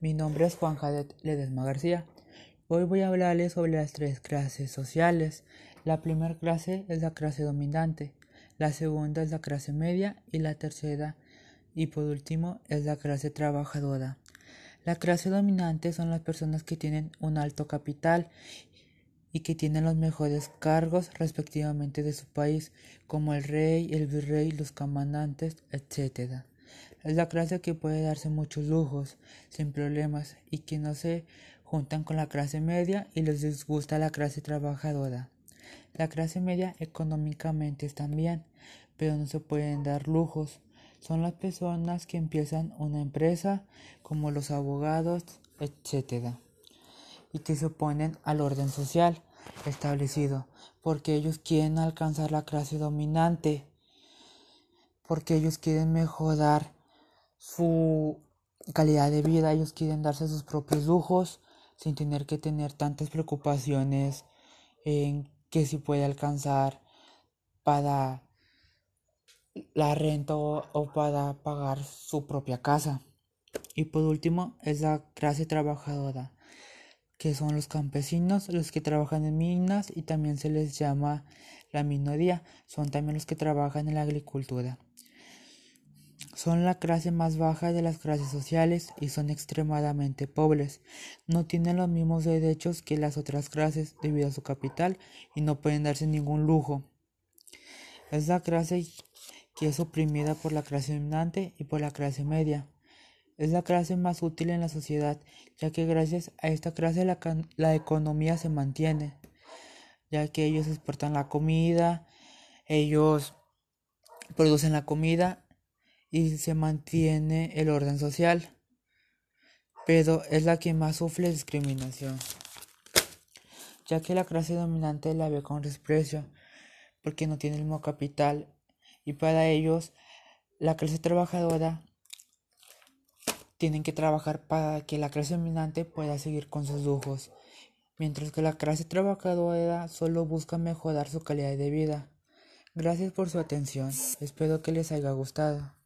Mi nombre es Juan Jadet Ledesma García. Hoy voy a hablarles sobre las tres clases sociales. La primera clase es la clase dominante, la segunda es la clase media y la tercera y por último es la clase trabajadora. La clase dominante son las personas que tienen un alto capital y que tienen los mejores cargos respectivamente de su país, como el rey, el virrey, los comandantes, etc. Es la clase que puede darse muchos lujos sin problemas y que no se juntan con la clase media y les disgusta la clase trabajadora. La clase media económicamente están bien, pero no se pueden dar lujos. Son las personas que empiezan una empresa, como los abogados, etc. y que se oponen al orden social establecido, porque ellos quieren alcanzar la clase dominante, porque ellos quieren mejorar su calidad de vida, ellos quieren darse sus propios lujos sin tener que tener tantas preocupaciones en que si puede alcanzar para la renta o, para pagar su propia casa. Y por último es la clase trabajadora, que son los campesinos, los que trabajan en minas y también se les llama la minoría, son también los que trabajan en la agricultura. Son la clase más baja de las clases sociales y son extremadamente pobres. No tienen los mismos derechos que las otras clases debido a su capital y no pueden darse ningún lujo. Es la clase que es oprimida por la clase dominante y por la clase media. Es la clase más útil en la sociedad, ya que gracias a esta clase la, la economía se mantiene, ya que ellos exportan la comida, ellos producen la comida y se mantiene el orden social, pero es la que más sufre discriminación, ya que la clase dominante la ve con desprecio porque no tiene el mismo capital y para ellos la clase trabajadora tienen que trabajar para que la clase dominante pueda seguir con sus lujos, mientras que la clase trabajadora solo busca mejorar su calidad de vida. Gracias por su atención, espero que les haya gustado.